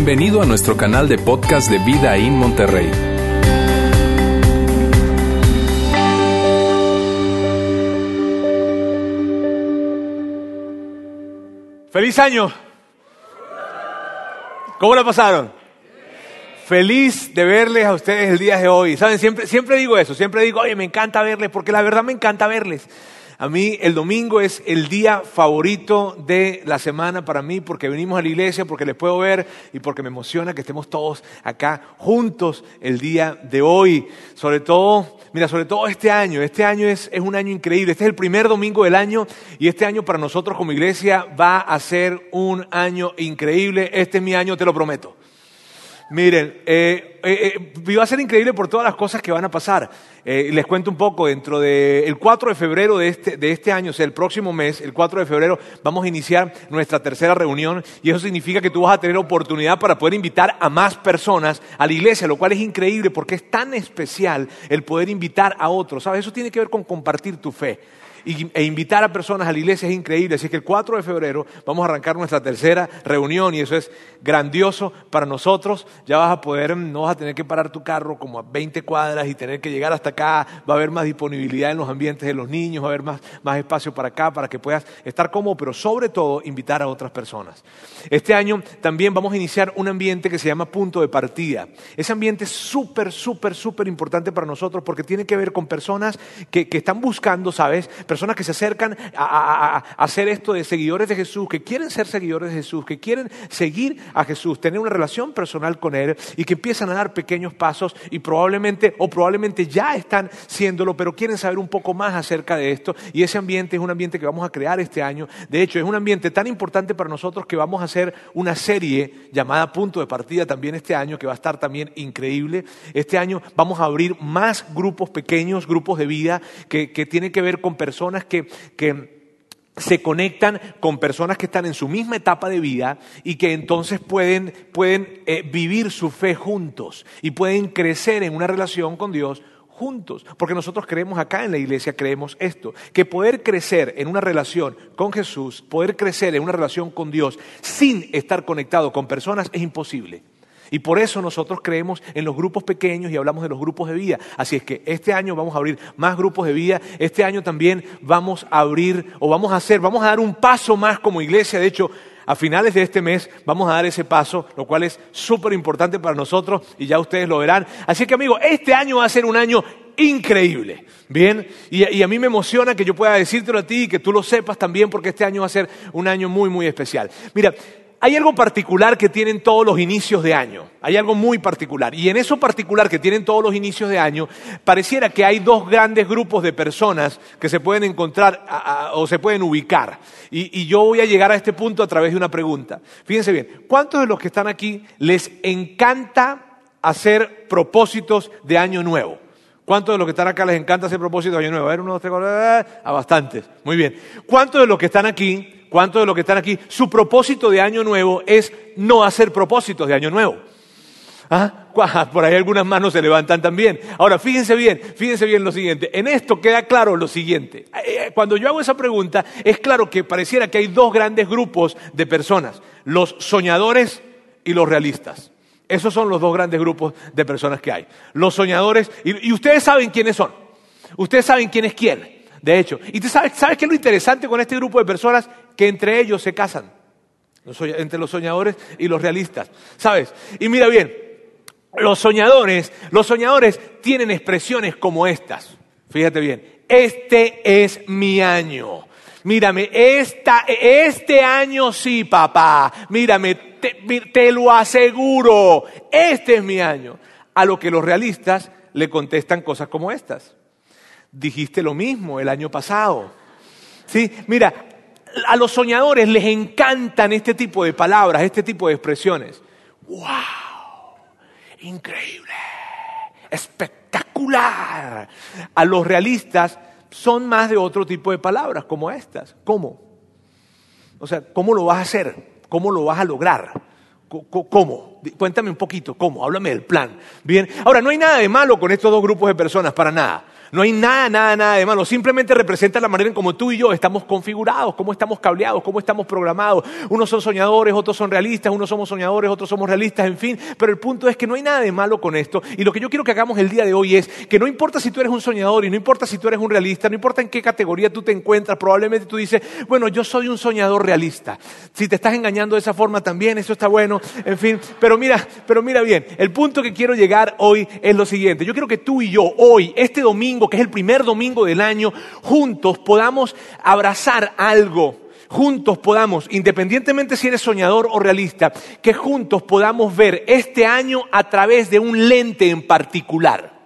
Bienvenido a nuestro canal de podcast de Vida en Monterrey. ¡Feliz año! ¿Cómo la pasaron? Feliz de verles a ustedes el día de hoy. Saben, siempre, siempre digo eso, siempre digo, oye, me encanta verles, porque la verdad me encanta verles. A mí el domingo es el día favorito de la semana para mí porque venimos a la iglesia, porque les puedo ver y porque me emociona que estemos todos acá juntos el día de hoy. Sobre todo, mira, sobre todo este año. Este año es, es un año increíble. Este es el primer domingo del año y este año para nosotros como iglesia va a ser un año increíble. Este es mi año, te lo prometo. Miren, eh, eh, eh, va a ser increíble por todas las cosas que van a pasar. Les cuento un poco, dentro del 4 de febrero de este, de este año, o sea, el próximo mes, el 4 de febrero, vamos a iniciar nuestra tercera reunión y eso significa que tú vas a tener oportunidad para poder invitar a más personas a la iglesia, lo cual es increíble porque es tan especial el poder invitar a otros. ¿Sabes? Eso tiene que ver con compartir tu fe e invitar a personas a la iglesia es increíble. Así que el 4 de febrero vamos a arrancar nuestra tercera reunión y eso es grandioso para nosotros. Ya vas a poder, no vas a tener que parar tu carro como a 20 cuadras y tener que llegar hasta acá. Va a haber más disponibilidad en los ambientes de los niños, va a haber más, más espacio para acá, para que puedas estar cómodo, pero sobre todo invitar a otras personas. Este año también vamos a iniciar un ambiente que se llama punto de partida. Ese ambiente es súper, súper, súper importante para nosotros porque tiene que ver con personas que, que están buscando, ¿sabes? Que se acercan a, hacer esto de seguidores de Jesús, que quieren ser seguidores de Jesús, que quieren seguir a Jesús, tener una relación personal con Él y que empiezan a dar pequeños pasos y probablemente o probablemente ya están siéndolo, pero quieren saber un poco más acerca de esto y ese ambiente es un ambiente que vamos a crear este año. De hecho, es un ambiente tan importante para nosotros que vamos a hacer una serie llamada Punto de Partida también este año, que va a estar también increíble. Este año vamos a abrir más grupos pequeños, grupos de vida, que, que tienen que ver con personas que, se conectan con personas que están en su misma etapa de vida y que entonces pueden, eh, vivir su fe juntos y pueden crecer en una relación con Dios juntos. Porque nosotros creemos acá en la iglesia, creemos esto, que poder crecer en una relación con Jesús, poder crecer en una relación con Dios sin estar conectado con personas es imposible. Y por eso nosotros creemos en los grupos pequeños y hablamos de los grupos de vida. Así es que este año vamos a abrir más grupos de vida. Este año también vamos a abrir o vamos a hacer, vamos a dar un paso más como iglesia. De hecho, a finales de este mes vamos a dar ese paso, lo cual es súper importante para nosotros y ya ustedes lo verán. Así que amigos, este año va a ser un año increíble. Bien, y, y, a mí me emociona que yo pueda decírtelo a ti y que tú lo sepas también porque este año va a ser un año muy, muy especial. Mira, hay algo particular que tienen todos los inicios de año. Hay algo muy particular. Y en eso particular que tienen todos los inicios de año, pareciera que hay dos grandes grupos de personas que se pueden encontrar o se pueden ubicar. Y, y, yo voy a llegar a este punto a través de una pregunta. Fíjense bien, ¿cuántos de los que están aquí les encanta hacer propósitos de año nuevo? ¿Cuántos de los que están acá les encanta hacer propósitos de año nuevo? A ver, uno, dos, tres, cuatro, a bastantes. Muy bien. ¿Cuántos de los que están aquí ¿Cuántos de los que están aquí? Su propósito de año nuevo es no hacer propósitos de año nuevo. ¿Ah? Por ahí algunas manos se levantan también. Ahora, fíjense bien, fíjense bien lo siguiente. En esto queda claro lo siguiente. Eh, eh, cuando yo hago esa pregunta, es claro que pareciera que hay dos grandes grupos de personas, los soñadores y los realistas. Esos son los dos grandes grupos de personas que hay. Los soñadores, y, ustedes saben quiénes son. Ustedes saben quién es quién. De hecho, ¿y sabes, sabes qué es lo interesante con este grupo de personas? Que entre ellos se casan, entre los soñadores y los realistas, ¿sabes? Y mira bien, los soñadores, los soñadores tienen expresiones como estas. Fíjate bien, este es mi año. Mírame, esta, este año sí, papá. Mírame, te lo aseguro. Este es mi año. A lo que los realistas le contestan cosas como estas dijiste lo mismo el año pasado. Sí, mira, a los soñadores les encantan este tipo de palabras, este tipo de expresiones. ¡Wow! Increíble, espectacular. A los realistas son más de otro tipo de palabras como estas. ¿Cómo? O sea, ¿cómo lo vas a hacer? ¿Cómo lo vas a lograr? ¿Cómo? Cuéntame un poquito, ¿cómo? Háblame del plan. Bien. Ahora, no hay nada de malo con estos dos grupos de personas, para nada. No hay nada, nada, nada de malo. Simplemente representa la manera en cómo tú y yo estamos configurados, cómo estamos cableados, cómo estamos programados. Unos son soñadores, otros son realistas, unos somos soñadores, otros somos realistas, en fin. Pero el punto es que no hay nada de malo con esto. Y lo que yo quiero que hagamos el día de hoy es que no importa si tú eres un soñador y no importa si tú eres un realista, no importa en qué categoría tú te encuentras, probablemente tú dices, bueno, yo soy un soñador realista. Si te estás engañando de esa forma también, eso está bueno, en fin. Pero mira, pero mira bien, el punto que quiero llegar hoy es lo siguiente. Yo quiero que tú y yo hoy, este domingo, que es el primer domingo del año, juntos podamos abrazar algo juntos podamos, independientemente si eres soñador o realista, que juntos podamos ver este año a través de un lente en particular.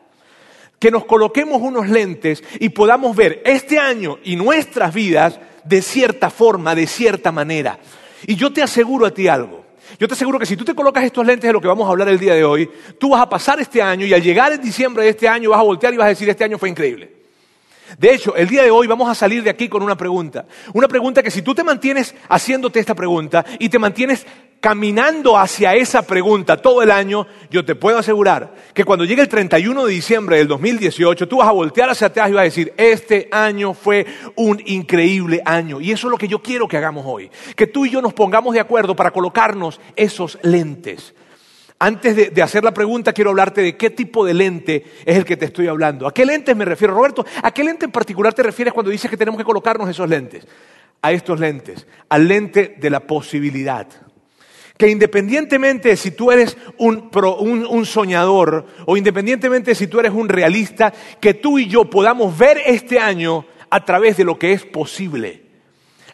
Que nos coloquemos unos lentes y podamos ver este año y nuestras vidas de cierta forma, de cierta manera. Y yo te aseguro a ti algo. Yo te aseguro que si tú te colocas estos lentes de lo que vamos a hablar el día de hoy, tú vas a pasar este año y al llegar en diciembre de este año vas a voltear y vas a decir, este año fue increíble. De hecho, el día de hoy vamos a salir de aquí con una pregunta. Una pregunta que si tú te mantienes haciéndote esta pregunta y te mantienes caminando hacia esa pregunta todo el año, yo te puedo asegurar que cuando llegue el 31 de diciembre del 2018, tú vas a voltear hacia atrás y vas a decir, este año fue un increíble año. Y eso es lo que yo quiero que hagamos hoy. Que tú y yo nos pongamos de acuerdo para colocarnos esos lentes. Antes de, de, hacer la pregunta, quiero hablarte de qué tipo de lente es el que te estoy hablando. ¿A qué lentes me refiero, Roberto? ¿A qué lente en particular te refieres cuando dices que tenemos que colocarnos esos lentes? A estos lentes, al lente de la posibilidad que independientemente de si tú eres un, soñador o independientemente de si tú eres un realista, que tú y yo podamos ver este año a través de lo que es posible,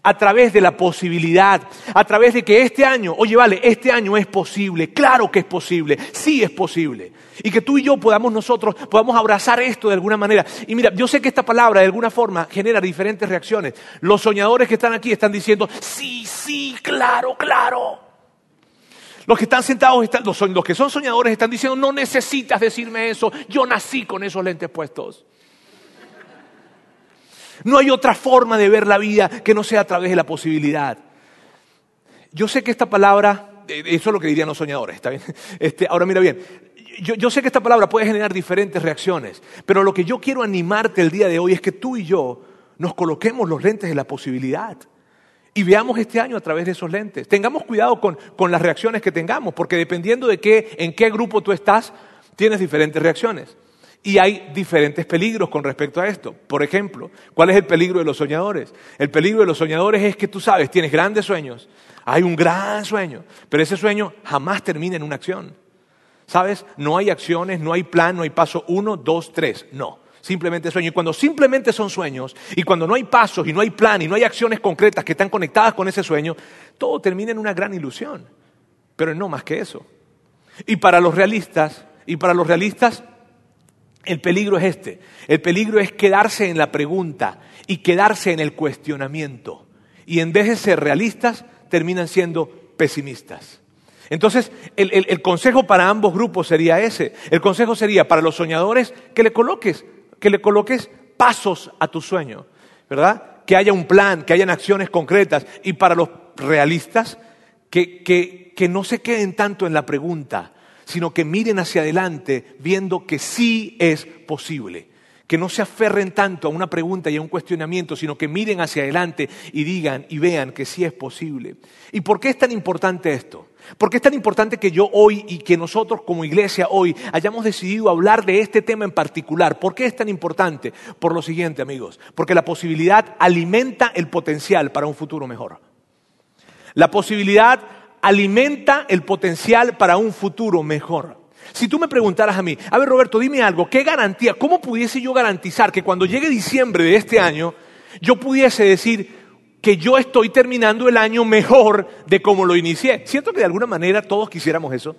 a través de la posibilidad, a través de que este año, oye, vale, este año es posible, claro que es posible, sí es posible. Y que tú y yo podamos nosotros, podamos abrazar esto de alguna manera. Y mira, yo sé que esta palabra de alguna forma genera diferentes reacciones. Los soñadores que están aquí están diciendo, sí, sí, claro, claro. Los que están sentados, están, los, los que son soñadores están diciendo, no necesitas decirme eso, yo nací con esos lentes puestos. No hay otra forma de ver la vida que no sea a través de la posibilidad. Yo sé que esta palabra, eh, eso es lo que dirían los soñadores, ¿está bien? Este, ahora mira bien, yo, yo, sé que esta palabra puede generar diferentes reacciones, pero lo que yo quiero animarte el día de hoy es que tú y yo nos coloquemos los lentes de la posibilidad y veamos este año a través de esos lentes. Tengamos cuidado con, las reacciones que tengamos, porque dependiendo de qué, en qué grupo tú estás, tienes diferentes reacciones. Y hay diferentes peligros con respecto a esto. Por ejemplo, ¿cuál es el peligro de los soñadores? El peligro de los soñadores es que tú sabes, tienes grandes sueños, hay un gran sueño, pero ese sueño jamás termina en una acción. ¿Sabes? No hay acciones, no hay plan, no hay paso uno, dos, tres. No simplemente sueños. Y cuando simplemente son sueños, y cuando no hay pasos, y no hay plan, y no hay acciones concretas que están conectadas con ese sueño, todo termina en una gran ilusión. Pero no más que eso. Y para los realistas, y para los realistas, el peligro es este. El peligro es quedarse en la pregunta y quedarse en el cuestionamiento. Y en vez de ser realistas, terminan siendo pesimistas. Entonces, el, el, consejo para ambos grupos sería ese. El consejo sería para los soñadores que le coloques que le coloques pasos a tu sueño, ¿verdad? Que haya un plan, que hayan acciones concretas. Y para los realistas, que, que, que no se queden tanto en la pregunta, sino que miren hacia adelante viendo que sí es posible. Que no se aferren tanto a una pregunta y a un cuestionamiento, sino que miren hacia adelante y digan y vean que sí es posible. ¿Y por qué es tan importante esto? ¿Por qué es tan importante que yo hoy y que nosotros como iglesia hoy hayamos decidido hablar de este tema en particular? ¿Por qué es tan importante? Por lo siguiente, amigos, porque la posibilidad alimenta el potencial para un futuro mejor. La posibilidad alimenta el potencial para un futuro mejor. Si tú me preguntaras a mí, a ver Roberto, dime algo, ¿qué garantía, cómo pudiese yo garantizar que cuando llegue diciembre de este año, yo pudiese decir, que yo estoy terminando el año mejor de como lo inicié. Siento que de alguna manera todos quisiéramos eso.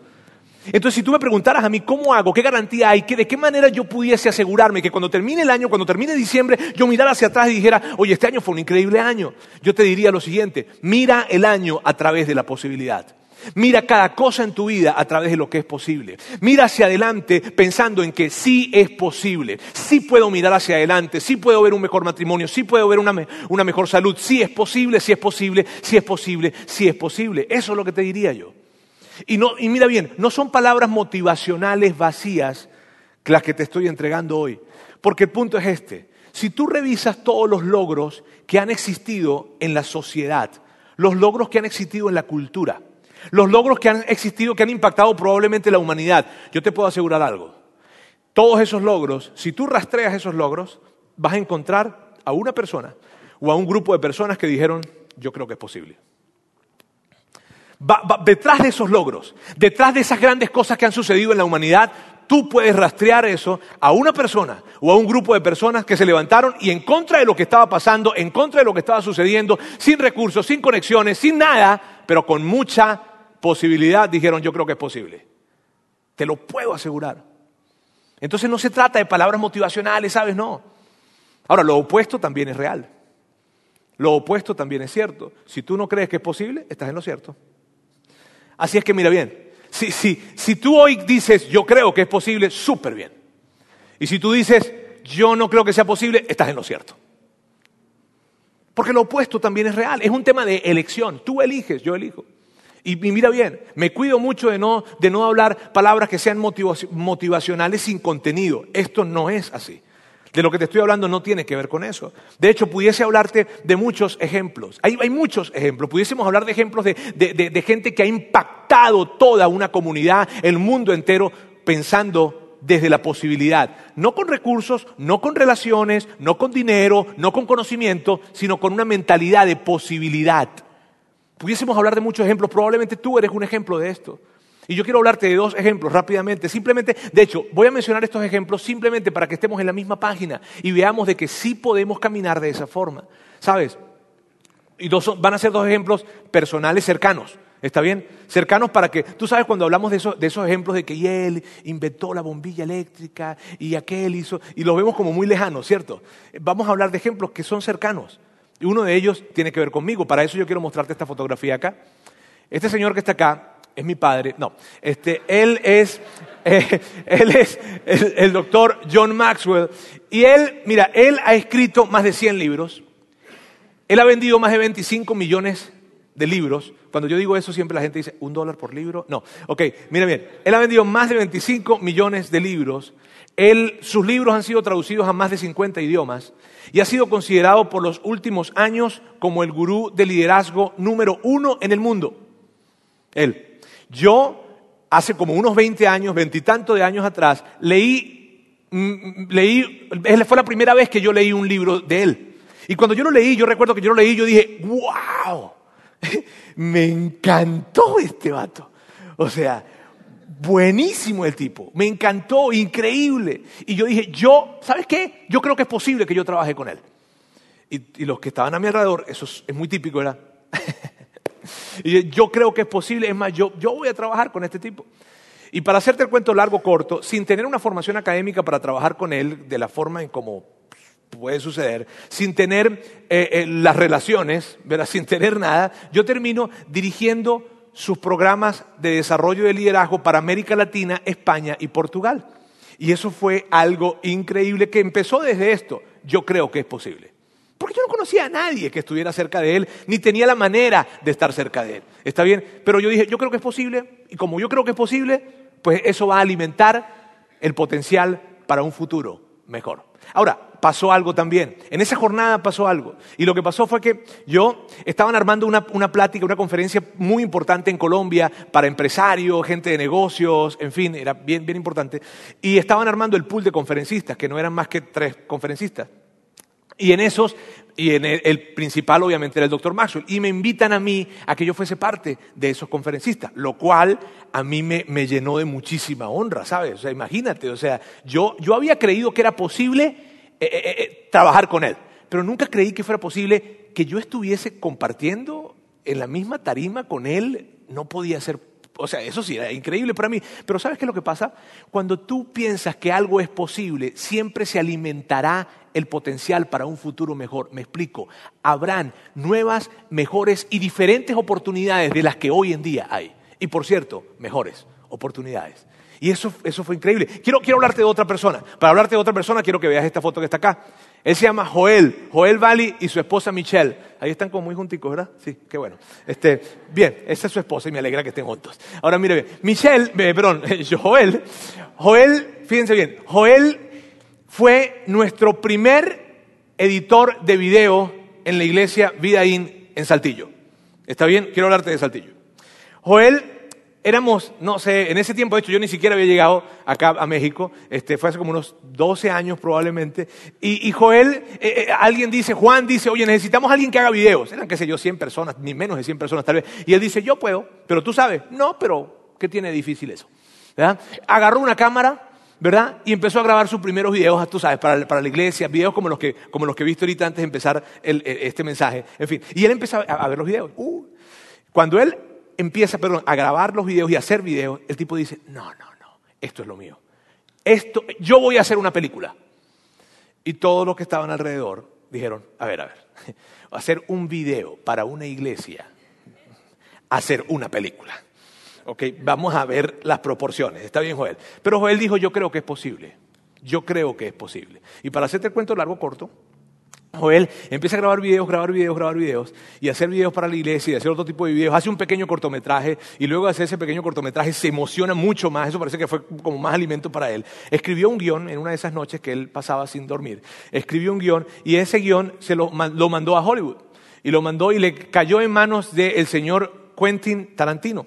Entonces, si tú me preguntaras a mí cómo hago, qué garantía hay, de qué manera yo pudiese asegurarme que cuando termine el año, cuando termine diciembre, yo mirara hacia atrás y dijera, oye, este año fue un increíble año, yo te diría lo siguiente, mira el año a través de la posibilidad. Mira cada cosa en tu vida a través de lo que es posible. Mira hacia adelante pensando en que sí es posible. Sí puedo mirar hacia adelante, sí puedo ver un mejor matrimonio, sí puedo ver una, mejor salud. Sí es posible, sí es posible, sí es posible, sí es posible. Eso es lo que te diría yo. Y, no, y mira bien, no son palabras motivacionales vacías las que te estoy entregando hoy. Porque el punto es este. Si tú revisas todos los logros que han existido en la sociedad, los logros que han existido en la cultura, los logros que han existido, que han impactado probablemente la humanidad, yo te puedo asegurar algo. Todos esos logros, si tú rastreas esos logros, vas a encontrar a una persona o a un grupo de personas que dijeron, yo creo que es posible. detrás de esos logros, detrás de esas grandes cosas que han sucedido en la humanidad, tú puedes rastrear eso a una persona o a un grupo de personas que se levantaron y en contra de lo que estaba pasando, en contra de lo que estaba sucediendo, sin recursos, sin conexiones, sin nada, pero con mucha posibilidad, dijeron yo creo que es posible. Te lo puedo asegurar. Entonces no se trata de palabras motivacionales, ¿sabes? No. Ahora, lo opuesto también es real. Lo opuesto también es cierto. Si tú no crees que es posible, estás en lo cierto. Así es que mira bien, si, si tú hoy dices yo creo que es posible, súper bien. Y si tú dices yo no creo que sea posible, estás en lo cierto. Porque lo opuesto también es real. Es un tema de elección. Tú eliges, yo elijo. Y, mira bien, me cuido mucho de no, de no hablar palabras que sean motivacionales sin contenido. Esto no es así. De lo que te estoy hablando no tiene que ver con eso. De hecho, pudiese hablarte de muchos ejemplos. Hay, muchos ejemplos. Pudiésemos hablar de ejemplos de, gente que ha impactado toda una comunidad, el mundo entero, pensando desde la posibilidad. No con recursos, no con relaciones, no con dinero, no con conocimiento, sino con una mentalidad de posibilidad. Pudiésemos hablar de muchos ejemplos. Probablemente tú eres un ejemplo de esto. Y yo quiero hablarte de dos ejemplos rápidamente. Simplemente, de hecho, voy a mencionar estos ejemplos simplemente para que estemos en la misma página y veamos de que sí podemos caminar de esa forma. ¿Sabes? Y dos, van a ser dos ejemplos personales cercanos. ¿Está bien? Cercanos para que, tú sabes cuando hablamos de, de esos ejemplos de que él inventó la bombilla eléctrica y aquel hizo, y los vemos como muy lejanos, ¿cierto? Vamos a hablar de ejemplos que son cercanos. Y uno de ellos tiene que ver conmigo. Para eso yo quiero mostrarte esta fotografía acá. Este señor que está acá es mi padre, no, este, él es, eh, el, doctor John Maxwell y él, mira, él ha escrito más de 100 libros, él ha vendido más de 25 millones de libros. Cuando yo digo eso siempre la gente dice, ¿un dólar por libro? No, ok, mira bien, él ha vendido más de 25 millones de libros, él, sus libros han sido traducidos a más de 50 idiomas y ha sido considerado por los últimos años como el gurú de liderazgo número uno en el mundo. Él. Yo, hace como unos 20 años, veintitantos de años atrás, leí, mm, leí, fue la primera vez que yo leí un libro de él. Y cuando yo lo leí, yo recuerdo que yo lo leí, yo dije, wow, me encantó este vato. O sea, buenísimo el tipo, me encantó, increíble. Y yo dije, yo, ¿sabes qué? Yo creo que es posible que yo trabaje con él. Y, los que estaban a mi alrededor, eso es, muy típico, ¿verdad? Y yo creo que es posible, es más, yo, yo voy a trabajar con este tipo. Y para hacerte el cuento largo, corto, sin tener una formación académica para trabajar con él de la forma en como puede suceder, sin tener eh, eh, las relaciones, sin tener nada, yo termino dirigiendo sus programas de desarrollo de liderazgo para América Latina, España y Portugal. Y eso fue algo increíble que empezó desde esto. Yo creo que es posible. Porque yo no conocía a nadie que estuviera cerca de él, ni tenía la manera de estar cerca de él. ¿Está bien? Pero yo dije, yo creo que es posible, y como yo creo que es posible, pues eso va a alimentar el potencial para un futuro mejor. Ahora, pasó algo también. En esa jornada pasó algo. Y lo que pasó fue que yo estaban armando una, una, plática, una conferencia muy importante en Colombia para empresarios, gente de negocios, en fin, era bien, bien importante. Y estaban armando el pool de conferencistas, que no eran más que tres conferencistas. Y en esos, y en el, principal obviamente era el doctor Maxwell, y me invitan a mí a que yo fuese parte de esos conferencistas, lo cual a mí me, llenó de muchísima honra, ¿sabes? O sea, imagínate, o sea, yo, yo había creído que era posible eh, eh, eh, trabajar con él, pero nunca creí que fuera posible que yo estuviese compartiendo en la misma tarima con él, no podía ser o sea, eso sí, era increíble para mí. Pero ¿sabes qué es lo que pasa? Cuando tú piensas que algo es posible, siempre se alimentará el potencial para un futuro mejor. Me explico. Habrán nuevas, mejores y diferentes oportunidades de las que hoy en día hay. Y por cierto, mejores oportunidades. Y eso, eso fue increíble. Quiero, quiero hablarte de otra persona. Para hablarte de otra persona, quiero que veas esta foto que está acá. Él se llama Joel, Joel Valley y su esposa Michelle. Ahí están como muy junticos, ¿verdad? Sí, qué bueno. Este, bien, esa es su esposa y me alegra que estén juntos. Ahora mire bien, Michelle, perdón, Joel, Joel, fíjense bien, Joel fue nuestro primer editor de video en la iglesia Vidaín en Saltillo. ¿Está bien? Quiero hablarte de Saltillo. Joel éramos, no sé, en ese tiempo, de hecho, yo ni siquiera había llegado acá a México, este, fue hace como unos 12 años probablemente, y, Joel, eh, eh, alguien dice, Juan dice, oye, necesitamos a alguien que haga videos, eran, qué sé yo, 100 personas, ni menos de 100 personas tal vez, y él dice, yo puedo, pero tú sabes, no, pero, ¿qué tiene difícil eso? ¿verdad? Agarró una cámara, ¿verdad? Y empezó a grabar sus primeros videos, tú sabes, para, para la iglesia, videos como los, que, como los que he visto ahorita antes de empezar este mensaje, en fin, y él empezó a, a ver los videos. Uh, cuando él empieza perdón, a grabar los videos y a hacer videos, el tipo dice, no, no, no, esto es lo mío. Esto, yo voy a hacer una película. Y todos los que estaban alrededor dijeron, a ver, a ver, hacer un video para una iglesia, hacer una película. Ok, vamos a ver las proporciones. Está bien, Joel. Pero Joel dijo, yo creo que es posible. Yo creo que es posible. Y para hacerte el cuento largo, corto, Joel empieza a grabar videos, grabar videos, grabar videos y hacer videos para la iglesia y hacer otro tipo de videos. Hace un pequeño cortometraje y luego de hacer ese pequeño cortometraje se emociona mucho más. Eso parece que fue como más alimento para él. Escribió un guion en una de esas noches que él pasaba sin dormir. Escribió un guion y ese guion se lo, mandó a Hollywood. Y lo mandó y le cayó en manos del señor Quentin Tarantino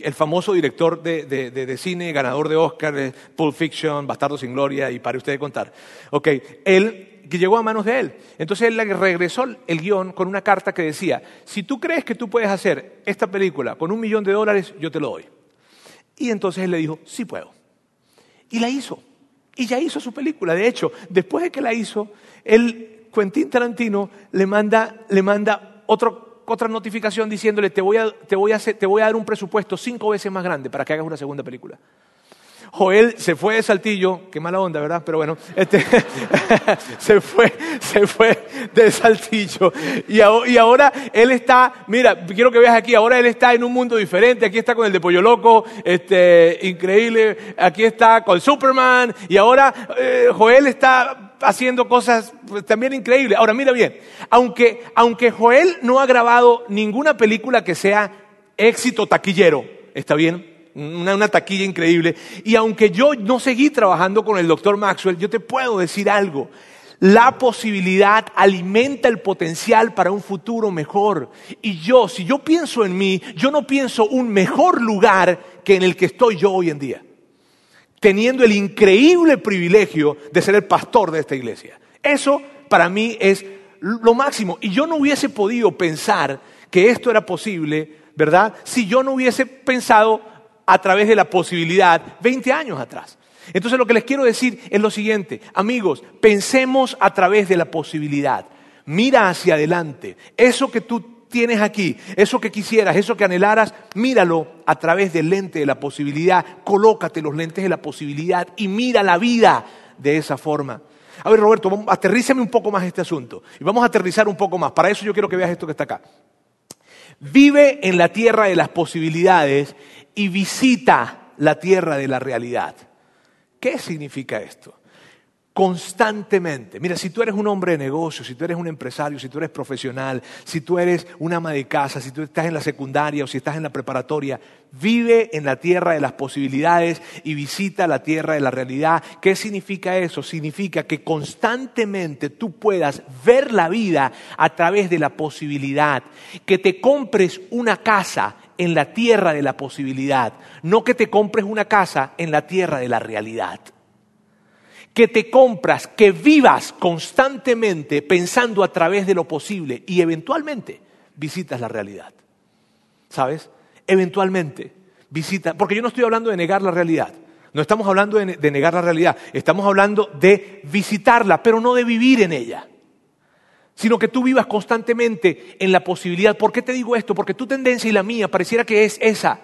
el famoso director de, cine, ganador de Oscar, de Pulp Fiction, Bastardo sin Gloria, y para usted contar. Ok, él que llegó a manos de él. Entonces él regresó el guion con una carta que decía, si tú crees que tú puedes hacer esta película con un millón de dólares, yo te lo doy. Y entonces él le dijo, sí puedo. Y la hizo. Y ya hizo su película. De hecho, después de que la hizo, el Quentin Tarantino le manda, le manda otra notificación diciéndole, te voy, a, te, voy a te voy a dar un presupuesto cinco veces más grande para que hagas una segunda película. Joel se fue de Saltillo, qué mala onda, ¿verdad? Pero bueno, este, se, fue, se fue de Saltillo. Y, ahora él está, mira, quiero que veas aquí, ahora él está en un mundo diferente. Aquí está con el de Pollo Loco, este, increíble. Aquí está con Superman. Y ahora eh, Joel está haciendo cosas pues, también increíbles. Ahora mira bien, aunque, aunque Joel no ha grabado ninguna película que sea éxito taquillero, ¿está bien? Una, taquilla increíble. Y aunque yo no seguí trabajando con el doctor Maxwell, yo te puedo decir algo. La posibilidad alimenta el potencial para un futuro mejor. Y yo, si yo pienso en mí, yo no pienso un mejor lugar que en el que estoy yo hoy en día. Teniendo el increíble privilegio de ser el pastor de esta iglesia. Eso para mí es lo máximo. Y yo no hubiese podido pensar que esto era posible, ¿verdad? Si yo no hubiese pensado a través de la posibilidad 20 años atrás. Entonces lo que les quiero decir es lo siguiente, amigos, pensemos a través de la posibilidad. Mira hacia adelante. Eso que tú tienes aquí, eso que quisieras, eso que anhelaras, míralo a través del lente de la posibilidad. Colócate los lentes de la posibilidad y mira la vida de esa forma. A ver, Roberto, aterrízame un poco más este asunto. Y vamos a aterrizar un poco más. Para eso yo quiero que veas esto que está acá. Vive en la tierra de las posibilidades y visita la tierra de la realidad. ¿Qué significa esto? Constantemente. Mira, si tú eres un hombre de negocio, si tú eres un empresario, si tú eres profesional, si tú eres una ama de casa, si tú estás en la secundaria o si estás en la preparatoria, vive en la tierra de las posibilidades y visita la tierra de la realidad. ¿Qué significa eso? Significa que constantemente tú puedas ver la vida a través de la posibilidad, que te compres una casa en la tierra de la posibilidad, no que te compres una casa en la tierra de la realidad. Que te compras, que vivas constantemente pensando a través de lo posible y eventualmente visitas la realidad. ¿Sabes? Eventualmente visita, porque yo no estoy hablando de negar la realidad, no estamos hablando de negar la realidad, estamos hablando de visitarla, pero no de vivir en ella sino que tú vivas constantemente en la posibilidad. ¿Por qué te digo esto? Porque tu tendencia y la mía pareciera que es esa.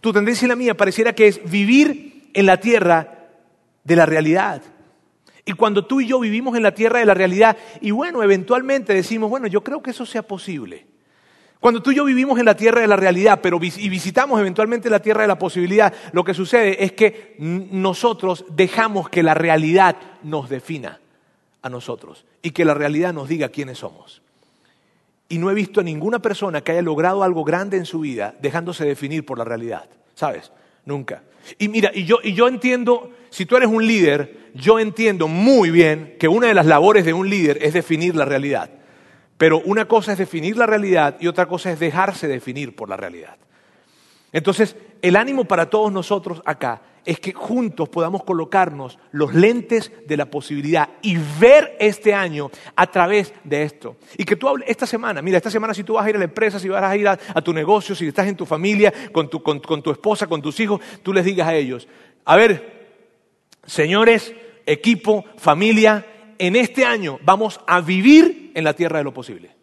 Tu tendencia y la mía pareciera que es vivir en la tierra de la realidad. Y cuando tú y yo vivimos en la tierra de la realidad, y bueno, eventualmente decimos, bueno, yo creo que eso sea posible. Cuando tú y yo vivimos en la tierra de la realidad, pero y visitamos eventualmente la tierra de la posibilidad, lo que sucede es que nosotros dejamos que la realidad nos defina. A nosotros y que la realidad nos diga quiénes somos. Y no he visto a ninguna persona que haya logrado algo grande en su vida dejándose definir por la realidad, ¿sabes? Nunca. Y mira, y yo, y yo entiendo, si tú eres un líder, yo entiendo muy bien que una de las labores de un líder es definir la realidad. Pero una cosa es definir la realidad y otra cosa es dejarse definir por la realidad. Entonces, el ánimo para todos nosotros acá es que juntos podamos colocarnos los lentes de la posibilidad y ver este año a través de esto. Y que tú hables esta semana, mira, esta semana si tú vas a ir a la empresa, si vas a ir a, tu negocio, si estás en tu familia, con tu, con tu esposa, con tus hijos, tú les digas a ellos, a ver, señores, equipo, familia, en este año vamos a vivir en la tierra de lo posible.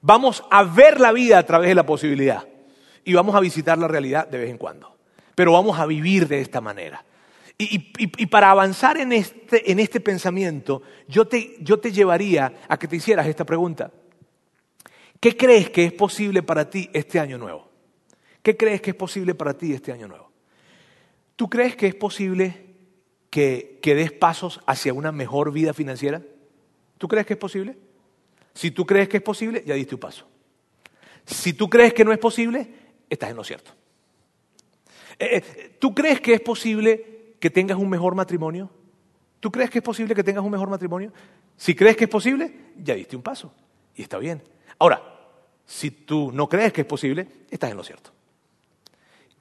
Vamos a ver la vida a través de la posibilidad y vamos a visitar la realidad de vez en cuando pero vamos a vivir de esta manera. Y, para avanzar en este, este pensamiento, yo te, yo te llevaría a que te hicieras esta pregunta. ¿Qué crees que es posible para ti este año nuevo? ¿Qué crees que es posible para ti este año nuevo? ¿Tú crees que es posible que, que des pasos hacia una mejor vida financiera? ¿Tú crees que es posible? Si tú crees que es posible, ya diste un paso. Si tú crees que no es posible, estás en lo cierto. Eh, eh, ¿Tú crees que es posible que tengas un mejor matrimonio? ¿Tú crees que es posible que tengas un mejor matrimonio? Si crees que es posible, ya diste un paso y está bien. Ahora, si tú no crees que es posible, estás en lo cierto.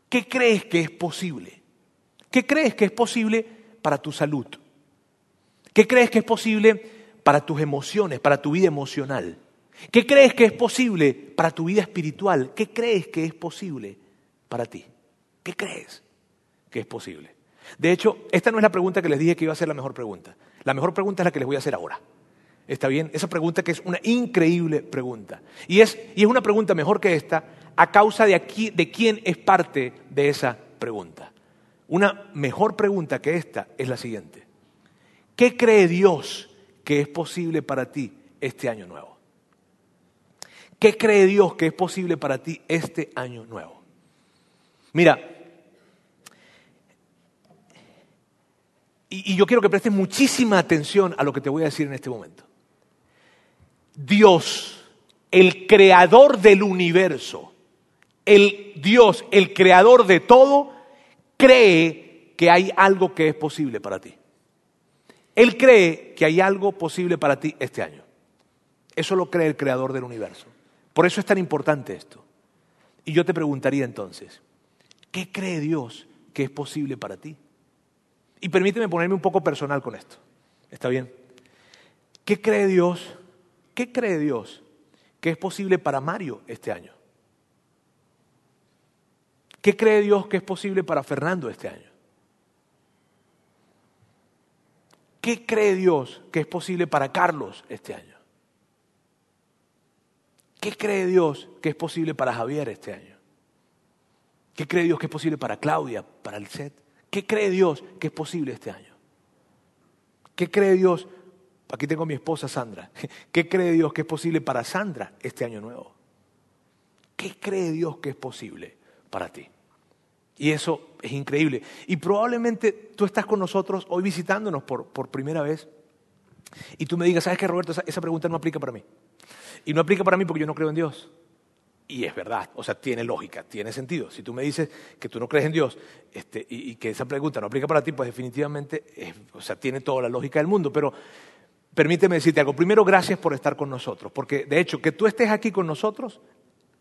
¿Qué crees que es posible? ¿Qué crees que es posible para tu salud? ¿Qué crees que es posible para tus emociones, para tu vida emocional? ¿Qué crees que es posible para tu vida espiritual? ¿Qué crees que es posible para ti? ¿Qué crees que es posible? De hecho, esta no es la pregunta que les dije que iba a ser la mejor pregunta. La mejor pregunta es la que les voy a hacer ahora. ¿Está bien? Esa pregunta que es una increíble pregunta. Y es, y es una pregunta mejor que esta a causa de, aquí, de quién es parte de esa pregunta. Una mejor pregunta que esta es la siguiente. ¿Qué cree Dios que es posible para ti este año nuevo? ¿Qué cree Dios que es posible para ti este año nuevo? Mira, Y, yo quiero que prestes muchísima atención a lo que te voy a decir en este momento. Dios, el creador del universo, el Dios, el creador de todo, cree que hay algo que es posible para ti. Él cree que hay algo posible para ti este año. Eso lo cree el creador del universo. Por eso es tan importante esto. Y yo te preguntaría entonces, ¿qué cree Dios que es posible para ti? Y permíteme ponerme un poco personal con esto. ¿Está bien? ¿Qué cree Dios? ¿Qué cree Dios que es posible para Mario este año? ¿Qué cree Dios que es posible para Fernando este año? ¿Qué cree Dios que es posible para Carlos este año? ¿Qué cree Dios que es posible para Javier este año? ¿Qué cree Dios que es posible para Claudia, para el set? ¿Qué cree Dios que es posible este año? ¿Qué cree Dios? Aquí tengo a mi esposa Sandra. ¿Qué cree Dios que es posible para Sandra este año nuevo? ¿Qué cree Dios que es posible para ti? Y eso es increíble. Y probablemente tú estás con nosotros hoy visitándonos por, por primera vez y tú me digas, ¿sabes qué, Roberto? esa pregunta no aplica para mí. Y no aplica para mí porque yo no creo en Dios. Y es verdad, o sea, tiene lógica, tiene sentido. Si tú me dices que tú no crees en Dios este, y, que esa pregunta no aplica para ti, pues definitivamente, o sea, tiene toda la lógica del mundo. Pero permíteme decirte algo. Primero, gracias por estar con nosotros, porque de hecho, que tú estés aquí con nosotros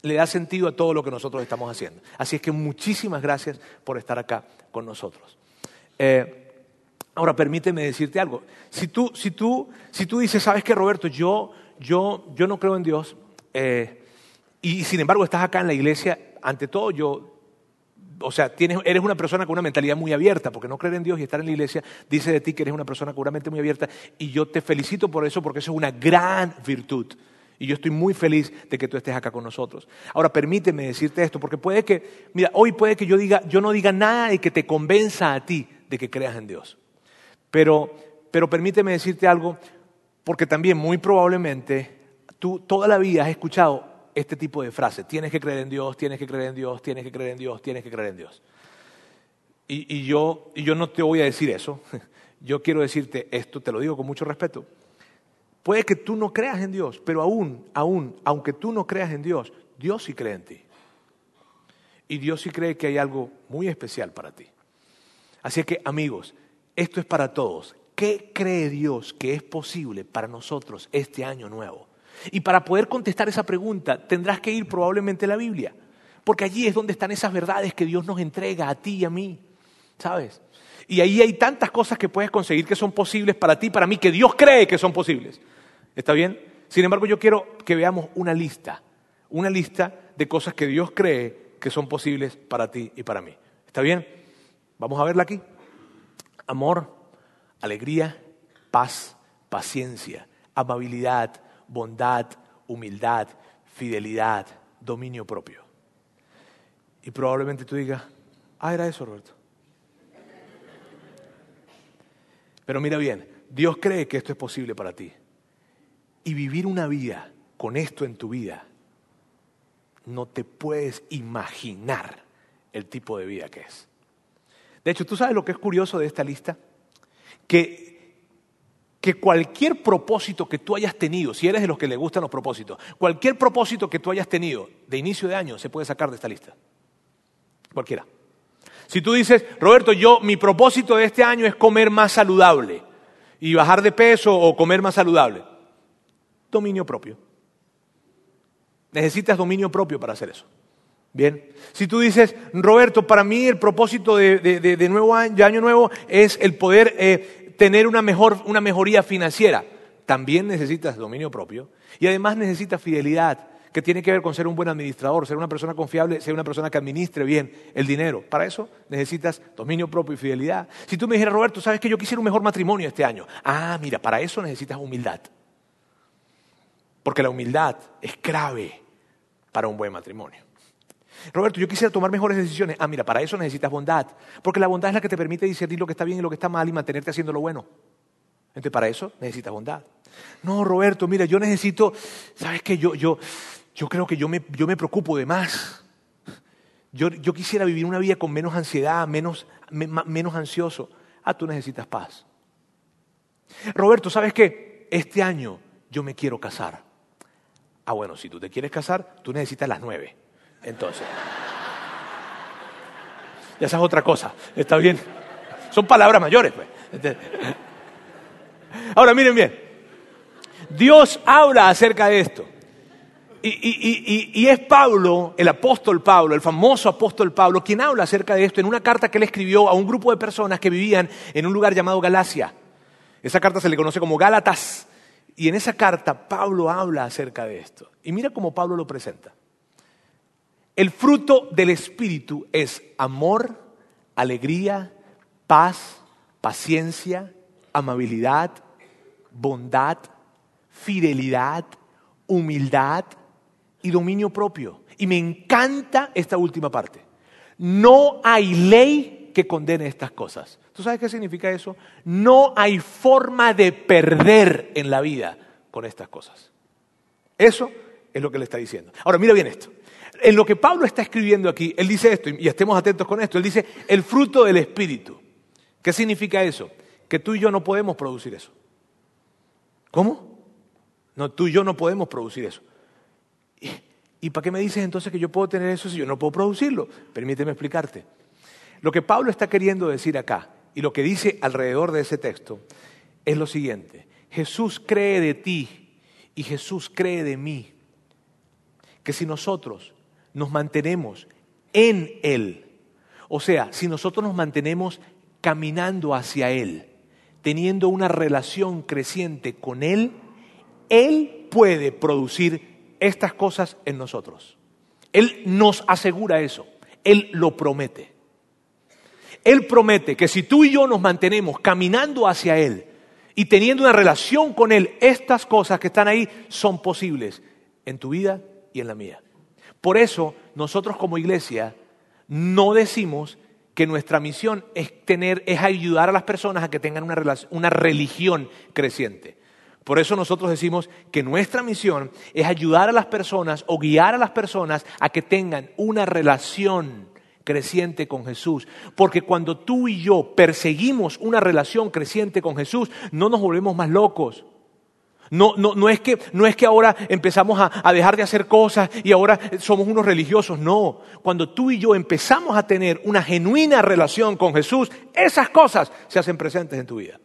le da sentido a todo lo que nosotros estamos haciendo. Así es que muchísimas gracias por estar acá con nosotros. Eh, ahora, permíteme decirte algo. Si tú, si tú, si tú dices, ¿sabes qué, Roberto? Yo, yo, yo no creo en Dios. Eh, y sin embargo estás acá en la iglesia, ante todo yo, o sea, eres una persona con una mentalidad muy abierta, porque no creer en Dios y estar en la iglesia dice de ti que eres una persona con una mente muy abierta, y yo te felicito por eso, porque eso es una gran virtud. Y yo estoy muy feliz de que tú estés acá con nosotros. Ahora, permíteme decirte esto, porque puede que, mira, hoy puede que yo, diga, yo no diga nada y que te convenza a ti de que creas en Dios. Pero, pero permíteme decirte algo, porque también muy probablemente tú toda la vida has escuchado este tipo de frase. Tienes que creer en Dios, tienes que creer en Dios, tienes que creer en Dios, tienes que creer en Dios. Y, yo, yo no te voy a decir eso. Yo quiero decirte esto, te lo digo con mucho respeto. Puede que tú no creas en Dios, pero aún, aún, aunque tú no creas en Dios, Dios sí cree en ti. Y Dios sí cree que hay algo muy especial para ti. Así que, amigos, esto es para todos. ¿Qué cree Dios que es posible para nosotros este año nuevo? Y para poder contestar esa pregunta tendrás que ir probablemente a la Biblia, porque allí es donde están esas verdades que Dios nos entrega a ti y a mí, ¿sabes? Y ahí hay tantas cosas que puedes conseguir que son posibles para ti para mí, que Dios cree que son posibles. ¿Está bien? Sin embargo, yo quiero que veamos una lista, una lista de cosas que Dios cree que son posibles para ti y para mí. ¿Está bien? Vamos a verla aquí. Amor, alegría, paz, paciencia, amabilidad, bondad, humildad, fidelidad, dominio propio. Y probablemente tú digas, ah, era eso, Roberto. Pero mira bien, Dios cree que esto es posible para ti. Y vivir una vida con esto en tu vida, no te puedes imaginar el tipo de vida que es. De hecho, ¿tú sabes lo que es curioso de esta lista? Que, que cualquier propósito que tú hayas tenido, si eres de los que le gustan los propósitos, cualquier propósito que tú hayas tenido de inicio de año se puede sacar de esta lista. Cualquiera. Si tú dices, Roberto, yo mi propósito de este año es comer más saludable y bajar de peso o comer más saludable, dominio propio. Necesitas dominio propio para hacer eso. Bien. Si tú dices, Roberto, para mí el propósito de, nuevo año, año, nuevo es el poder eh, tener una, mejor, una mejoría financiera, también necesitas dominio propio y además necesitas fidelidad que tiene que ver con ser un buen administrador, ser una persona confiable, ser una persona que administre bien el dinero. Para eso necesitas dominio propio y fidelidad. Si tú me dijeras, Roberto, sabes que yo quisiera un mejor matrimonio este año. Ah, mira, para eso necesitas humildad. Porque la humildad es clave para un buen matrimonio. Roberto, yo quisiera tomar mejores decisiones. Ah, mira, para eso necesitas bondad. Porque la bondad es la que te permite discernir lo que está bien y lo que está mal y mantenerte haciendo lo bueno. Entonces, para eso necesitas bondad. No, Roberto, mira, yo necesito, ¿sabes qué? Yo, yo, yo creo que yo me, yo me preocupo de más. Yo, yo, quisiera vivir una vida con menos ansiedad, menos, menos ansioso. Ah, tú necesitas paz. Roberto, ¿sabes qué? Este año yo me quiero casar. Ah, bueno, si tú te quieres casar, tú necesitas las nueve. Entonces. Ya esa es otra cosa. ¿Está bien? Son palabras mayores, pues. Ahora, miren bien. Dios habla acerca de esto. Y, es Pablo, el apóstol Pablo, el famoso apóstol Pablo, quien habla acerca de esto en una carta que él escribió a un grupo de personas que vivían en un lugar llamado Galacia. Esa carta se le conoce como Gálatas. Y en esa carta Pablo habla acerca de esto. Y mira cómo Pablo lo presenta. El fruto del Espíritu es amor, alegría, paz, paciencia, amabilidad, bondad, fidelidad, humildad, y dominio propio. Y me encanta esta última parte. No hay ley que condene estas cosas. ¿Tú sabes qué significa eso? No hay forma de perder en la vida con estas cosas. Eso es lo que le está diciendo. Ahora, mira bien esto. En lo que Pablo está escribiendo aquí, él dice esto, y estemos atentos con esto, él dice el fruto del Espíritu. ¿Qué significa eso? Que tú y yo no podemos producir eso. ¿Cómo? No, tú y yo no podemos producir eso. ¿Y para qué me dices entonces que yo puedo tener eso si yo no puedo producirlo? Permíteme explicarte. Lo que Pablo está queriendo decir acá y lo que dice alrededor de ese texto es lo siguiente. Jesús cree de ti y Jesús cree de mí. Que si nosotros nos mantenemos en Él, o sea, si nosotros nos mantenemos caminando hacia Él, teniendo una relación creciente con Él, Él puede producir estas cosas en nosotros. Él nos asegura eso. Él lo promete. Él promete que si tú y yo nos mantenemos caminando hacia Él y teniendo una relación con Él, estas cosas que están ahí son posibles en tu vida y en la mía. Por eso nosotros como iglesia no decimos que nuestra misión es tener, es ayudar a las personas a que tengan una, una religión creciente. Por eso nosotros decimos que nuestra misión es ayudar a las personas o guiar a las personas a que tengan una relación creciente con Jesús. Porque cuando tú y yo perseguimos una relación creciente con Jesús, no nos volvemos más locos. No, no, no, es que, no es que ahora empezamos a, a, dejar de hacer cosas y ahora somos unos religiosos. No, cuando tú y yo empezamos a tener una genuina relación con Jesús, esas cosas se hacen presentes en tu vida.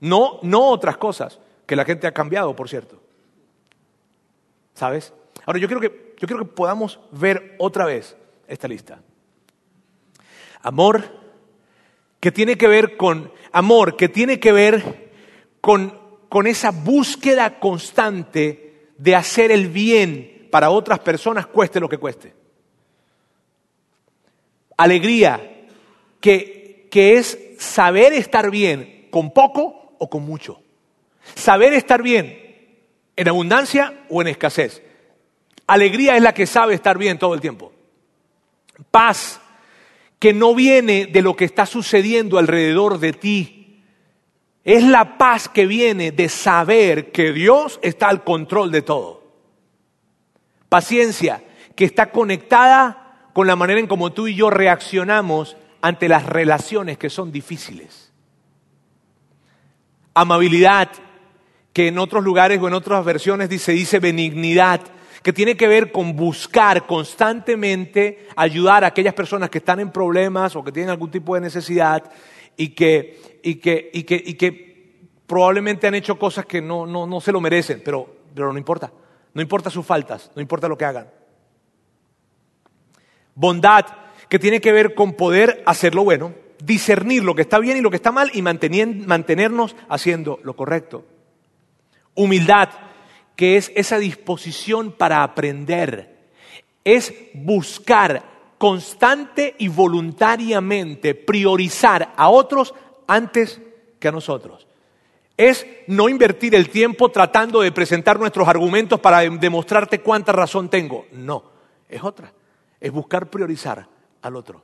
No, no otras cosas que la gente ha cambiado, por cierto. ¿Sabes? Ahora yo quiero que, yo quiero que podamos ver otra vez esta lista. Amor que tiene que ver con amor, que tiene que ver con con esa búsqueda constante de hacer el bien para otras personas, cueste lo que cueste. Alegría, que, que es saber estar bien con poco o con mucho. Saber estar bien en abundancia o en escasez. Alegría es la que sabe estar bien todo el tiempo. Paz, que no viene de lo que está sucediendo alrededor de ti, es la paz que viene de saber que Dios está al control de todo. Paciencia, que está conectada con la manera en cómo tú y yo reaccionamos ante las relaciones que son difíciles. Amabilidad, que en otros lugares o en otras versiones se dice benignidad, que tiene que ver con buscar constantemente ayudar a aquellas personas que están en problemas o que tienen algún tipo de necesidad y que, y que, probablemente han hecho cosas que no se lo merecen, pero, pero no importa. No importa sus faltas, no importa lo que hagan. Bondad, que tiene que ver con poder hacer lo bueno, discernir lo que está bien y lo que está mal y mantenernos haciendo lo correcto. Humildad, que es esa disposición para aprender, es buscar constante y voluntariamente priorizar a otros antes que a nosotros. Es no invertir el tiempo tratando de presentar nuestros argumentos para demostrarte cuánta razón tengo. No, es otra. Es buscar priorizar al otro.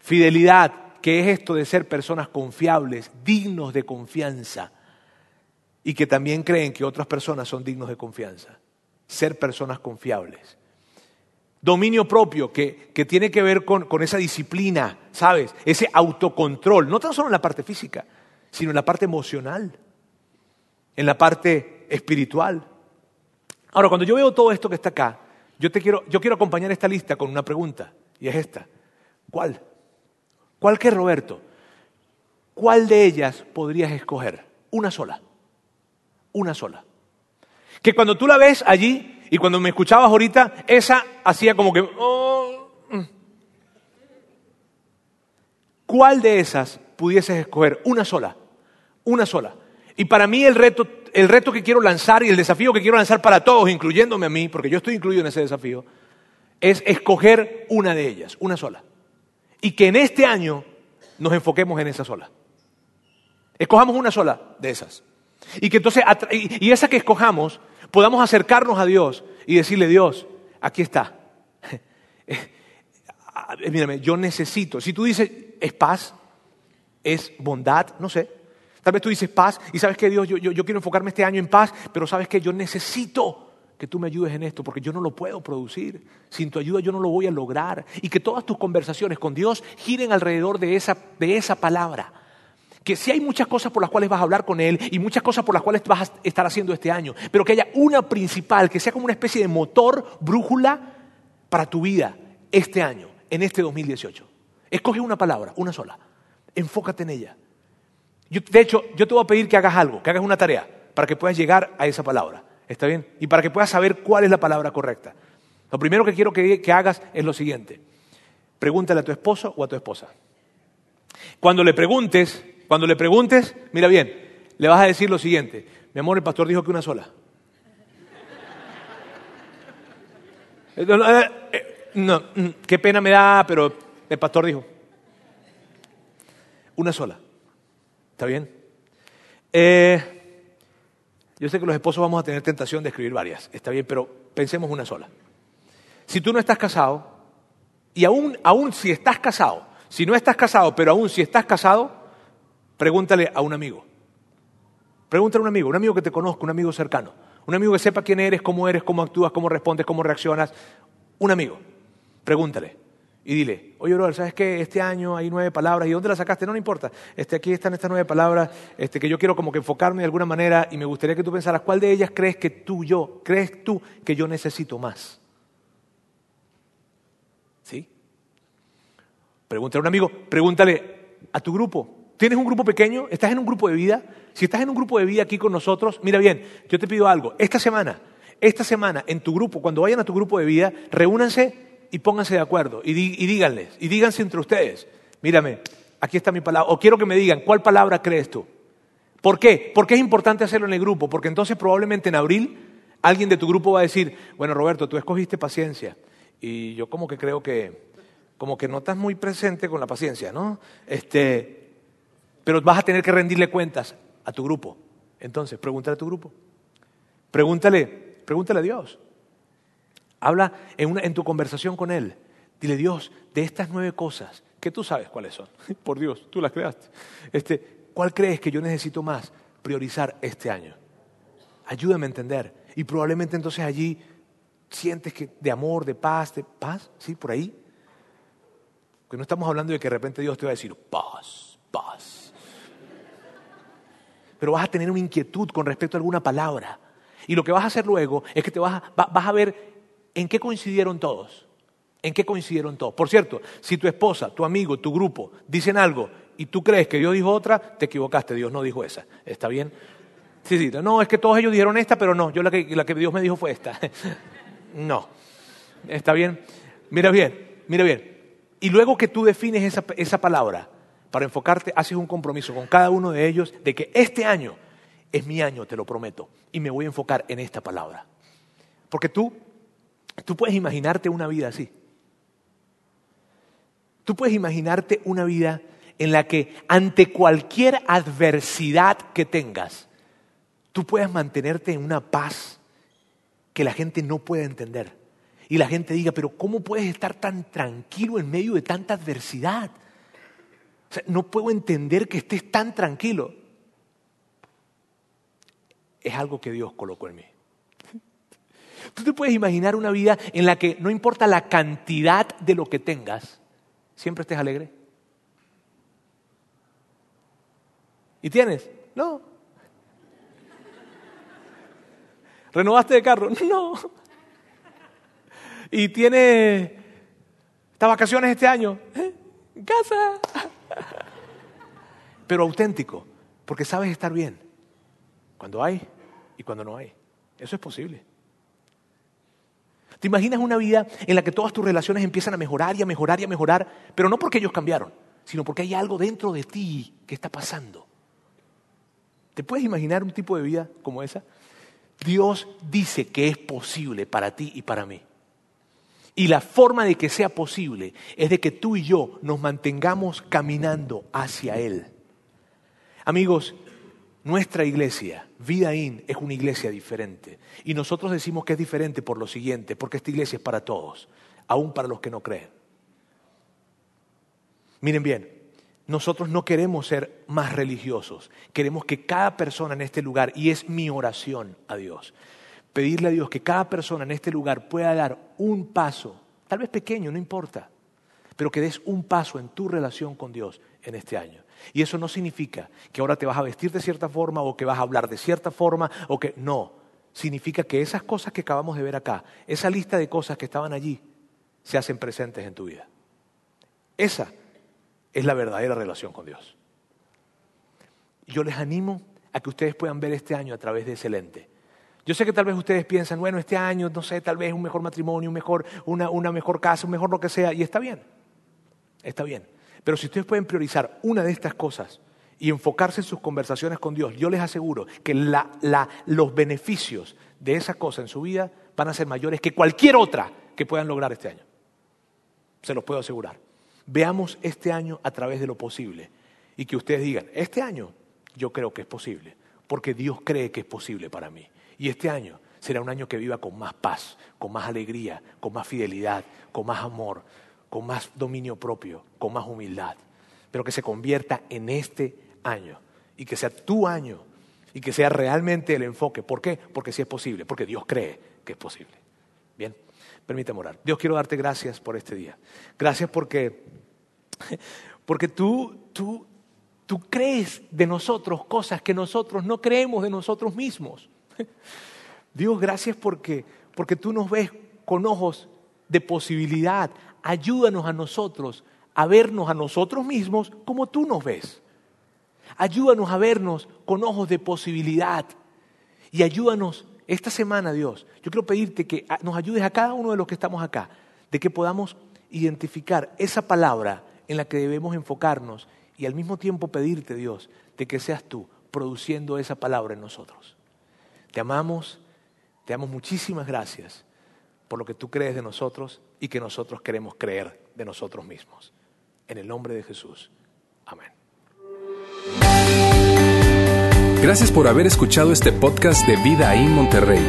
Fidelidad, que es esto de ser personas confiables, dignos de confianza y que también creen que otras personas son dignos de confianza. Ser personas confiables dominio propio que, tiene que ver con, con, esa disciplina, ¿sabes? Ese autocontrol, no tan solo en la parte física, sino en la parte emocional, en la parte espiritual. Ahora, cuando yo veo todo esto que está acá, yo, te quiero, yo quiero acompañar esta lista con una pregunta, y es esta. ¿Cuál? ¿Cuál que Roberto? ¿Cuál de ellas podrías escoger? Una sola. Una sola. Que cuando tú la ves allí, y cuando me escuchabas ahorita, esa hacía como que... Oh, mm. ¿Cuál de esas pudieses escoger? Una sola. Una sola. Y para mí el reto, el reto que quiero lanzar y el desafío que quiero lanzar para todos, incluyéndome a mí, porque yo estoy incluido en ese desafío, es escoger una de ellas, una sola. Y que en este año nos enfoquemos en esa sola. Escojamos una sola de esas. Y que entonces, y esa que escojamos, podamos acercarnos a Dios y decirle, Dios, aquí está. Mírame, yo necesito. Si tú dices, es paz, es bondad, no sé. Tal vez tú dices paz y sabes que Dios, yo, yo, quiero enfocarme este año en paz, pero sabes que yo necesito que tú me ayudes en esto porque yo no lo puedo producir. Sin tu ayuda yo no lo voy a lograr. Y que todas tus conversaciones con Dios giren alrededor de esa, de esa palabra que si hay muchas cosas por las cuales vas a hablar con Él y muchas cosas por las cuales vas a estar haciendo este año, pero que haya una principal, que sea como una especie de motor, brújula para tu vida este año, en este 2018. Escoge una palabra, una sola. Enfócate en ella. de hecho, yo te voy a pedir que hagas algo, que hagas una tarea, para que puedas llegar a esa palabra. ¿Está bien? Y para que puedas saber cuál es la palabra correcta. Lo primero que quiero que, que hagas es lo siguiente. Pregúntale a tu esposo o a tu esposa. Cuando le preguntes, cuando le preguntes, mira bien, le vas a decir lo siguiente. Mi amor, el pastor dijo que una sola. Eh, eh, no, mm, qué pena me da, pero el pastor dijo. Una sola. ¿Está bien? Eh, yo sé que los esposos vamos a tener tentación de escribir varias. Está bien, pero pensemos una sola. Si tú no estás casado, y aún, aún si estás casado, si no estás casado, pero aún si estás casado, Pregúntale a un amigo. Pregúntale a un amigo, un amigo que te conozca, un amigo cercano. Un amigo que sepa quién eres, cómo eres, cómo actúas, cómo respondes, cómo reaccionas. Un amigo. Pregúntale. Y dile, oye, brother, ¿sabes qué? Este año hay nueve palabras. ¿Y dónde las sacaste? No, no importa. Este, aquí están estas nueve palabras este, que yo quiero como que enfocarme de alguna manera y me gustaría que tú pensaras, ¿cuál de ellas crees que tú, yo, crees tú que yo necesito más? ¿Sí? Pregúntale a un amigo, pregúntale a tu grupo. ¿Tienes un grupo pequeño? ¿Estás en un grupo de vida? Si estás en un grupo de vida aquí con nosotros, mira bien, yo te pido algo. Esta semana, esta semana en tu grupo, cuando vayan a tu grupo de vida, reúnanse y pónganse de acuerdo y, díganles, y díganse entre ustedes, mírame, aquí está mi palabra, o quiero que me digan, ¿cuál palabra crees tú? ¿Por qué? Porque es importante hacerlo en el grupo, porque entonces probablemente en abril alguien de tu grupo va a decir, bueno Roberto, tú escogiste paciencia, y yo como que creo que, como que no estás muy presente con la paciencia, ¿no? Este, pero vas a tener que rendirle cuentas a tu grupo. Entonces, pregúntale a tu grupo. Pregúntale, pregúntale a Dios. Habla en, tu conversación con Él. Dile, Dios, de estas nueve cosas, que tú sabes cuáles son. Por Dios, tú las creaste. Este, ¿Cuál crees que yo necesito más priorizar este año? Ayúdame a entender. Y probablemente entonces allí sientes que de amor, de paz, de paz, ¿sí? Por ahí. Que no estamos hablando de que de repente Dios te va a decir paz, paz. Pero vas a tener una inquietud con respecto a alguna palabra. Y lo que vas a hacer luego es que te vas a, vas a ver ¿En qué coincidieron todos? ¿En qué coincidieron todos? Por cierto, si tu esposa, tu amigo, tu grupo dicen algo y tú crees que Dios dijo otra, te equivocaste, Dios no dijo esa. ¿Está bien? Sí, sí, no, es que todos ellos dijeron esta, pero no, yo la que, la que Dios me dijo fue esta. no. ¿Está bien? Mira bien, mira bien. Y luego que tú defines esa, esa palabra, para enfocarte, haces un compromiso con cada uno de ellos de que este año es mi año, te lo prometo, y me voy a enfocar en esta palabra. Porque tú Tú puedes imaginarte una vida así. Tú puedes imaginarte una vida en la que ante cualquier adversidad que tengas, tú puedas mantenerte en una paz que la gente no puede entender. Y la gente diga, pero ¿cómo puedes estar tan tranquilo en medio de tanta adversidad? O sea, no puedo entender que estés tan tranquilo. Es algo que Dios colocó en mí. Tú te puedes imaginar una vida en la que no importa la cantidad de lo que tengas, siempre estés alegre. ¿Y tienes? No. ¿Renovaste de carro? No. ¿Y tienes estas vacaciones este año? ¿Eh? ¿En casa? Pero auténtico, porque sabes estar bien cuando hay y cuando no hay. Eso es posible. ¿Te imaginas una vida en la que todas tus relaciones empiezan a mejorar y a mejorar y a mejorar, pero no porque ellos cambiaron, sino porque hay algo dentro de ti que está pasando? ¿Te puedes imaginar un tipo de vida como esa? Dios dice que es posible para ti y para mí. Y la forma de que sea posible es de que tú y yo nos mantengamos caminando hacia Él. Amigos, nuestra iglesia, Vida In, es una iglesia diferente. Y nosotros decimos que es diferente por lo siguiente, porque esta iglesia es para todos, aún para los que no creen. Miren bien, nosotros no queremos ser más religiosos, queremos que cada persona en este lugar, y es mi oración a Dios, pedirle a Dios que cada persona en este lugar pueda dar un paso, tal vez pequeño, no importa, pero que des un paso en tu relación con Dios en este año. Y eso no significa que ahora te vas a vestir de cierta forma o que vas a hablar de cierta forma o que no. Significa que esas cosas que acabamos de ver acá, esa lista de cosas que estaban allí, se hacen presentes en tu vida. Esa es la verdadera relación con Dios. Yo les animo a que ustedes puedan ver este año a través de ese lente. Yo sé que tal vez ustedes piensan, bueno, este año, no sé, tal vez un mejor matrimonio, un mejor, una, una mejor casa, un mejor lo que sea, y está bien, está bien. Pero si ustedes pueden priorizar una de estas cosas y enfocarse en sus conversaciones con Dios, yo les aseguro que los beneficios de esa cosa en su vida van a ser mayores que cualquier otra que puedan lograr este año. Se los puedo asegurar. Veamos este año a través de lo posible y que ustedes digan, este año yo creo que es posible, porque Dios cree que es posible para mí. Y este año será un año que viva con más paz, con más alegría, con más fidelidad, con más amor, con más dominio propio, con más humildad, pero que se convierta en este año y que sea tu año y que sea realmente el enfoque. ¿Por qué? Porque sí es posible, porque Dios cree que es posible. Bien, Permítame orar. Dios, quiero darte gracias por este día. Gracias porque, porque tú, tú, tú crees de nosotros cosas que nosotros no creemos de nosotros mismos. Dios, gracias porque, porque tú nos ves con ojos de posibilidad. Ayúdanos a nosotros a vernos a nosotros mismos como tú nos ves. Ayúdanos a vernos con ojos de posibilidad. Y ayúdanos esta semana, Dios. Yo quiero pedirte que nos ayudes a cada uno de los que estamos acá, de que podamos identificar esa palabra en la que debemos enfocarnos y al mismo tiempo pedirte, Dios, de que seas tú produciendo esa palabra en nosotros. Te amamos, te damos muchísimas gracias por lo que tú crees de nosotros y que nosotros queremos creer de nosotros mismos. En el nombre de Jesús. Amén. Gracias por haber escuchado este podcast de Vida en Monterrey.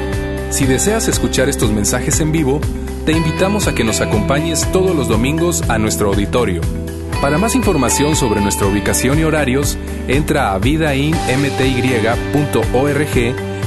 Si deseas escuchar estos mensajes en vivo, te invitamos a que nos acompañes todos los domingos a nuestro auditorio. Para más información sobre nuestra ubicación y horarios, entra a vidainmty.org